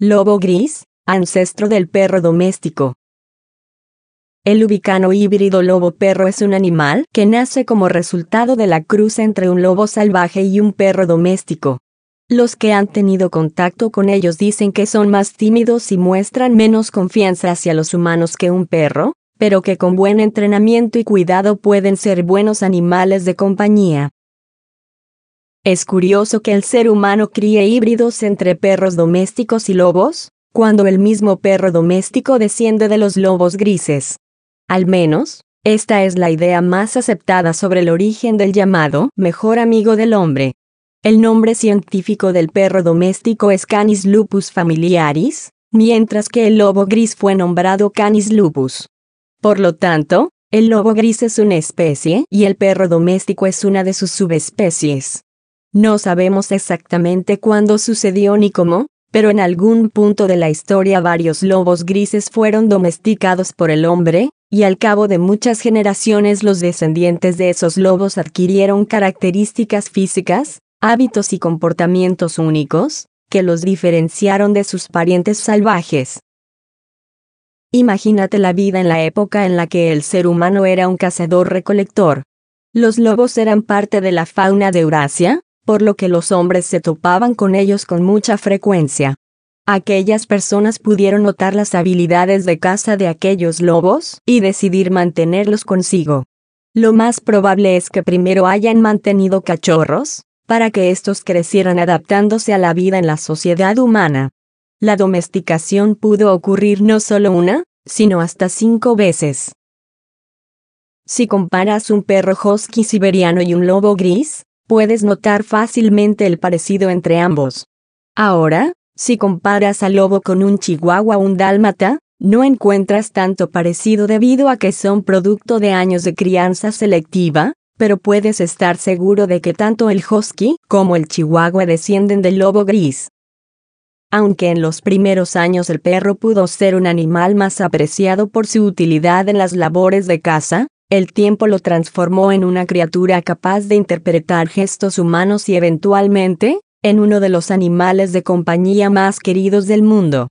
Lobo gris, ancestro del perro doméstico. El ubicano híbrido lobo-perro es un animal que nace como resultado de la cruz entre un lobo salvaje y un perro doméstico. Los que han tenido contacto con ellos dicen que son más tímidos y muestran menos confianza hacia los humanos que un perro, pero que con buen entrenamiento y cuidado pueden ser buenos animales de compañía. Es curioso que el ser humano críe híbridos entre perros domésticos y lobos, cuando el mismo perro doméstico desciende de los lobos grises. Al menos, esta es la idea más aceptada sobre el origen del llamado mejor amigo del hombre. El nombre científico del perro doméstico es Canis lupus familiaris, mientras que el lobo gris fue nombrado Canis lupus. Por lo tanto, el lobo gris es una especie y el perro doméstico es una de sus subespecies. No sabemos exactamente cuándo sucedió ni cómo, pero en algún punto de la historia varios lobos grises fueron domesticados por el hombre, y al cabo de muchas generaciones los descendientes de esos lobos adquirieron características físicas, hábitos y comportamientos únicos, que los diferenciaron de sus parientes salvajes. Imagínate la vida en la época en la que el ser humano era un cazador-recolector. Los lobos eran parte de la fauna de Eurasia, por lo que los hombres se topaban con ellos con mucha frecuencia. Aquellas personas pudieron notar las habilidades de caza de aquellos lobos y decidir mantenerlos consigo. Lo más probable es que primero hayan mantenido cachorros, para que estos crecieran adaptándose a la vida en la sociedad humana. La domesticación pudo ocurrir no solo una, sino hasta cinco veces. Si comparas un perro husky siberiano y un lobo gris, puedes notar fácilmente el parecido entre ambos. Ahora, si comparas al lobo con un chihuahua o un dálmata, no encuentras tanto parecido debido a que son producto de años de crianza selectiva, pero puedes estar seguro de que tanto el husky como el chihuahua descienden del lobo gris. Aunque en los primeros años el perro pudo ser un animal más apreciado por su utilidad en las labores de caza, el tiempo lo transformó en una criatura capaz de interpretar gestos humanos y eventualmente, en uno de los animales de compañía más queridos del mundo.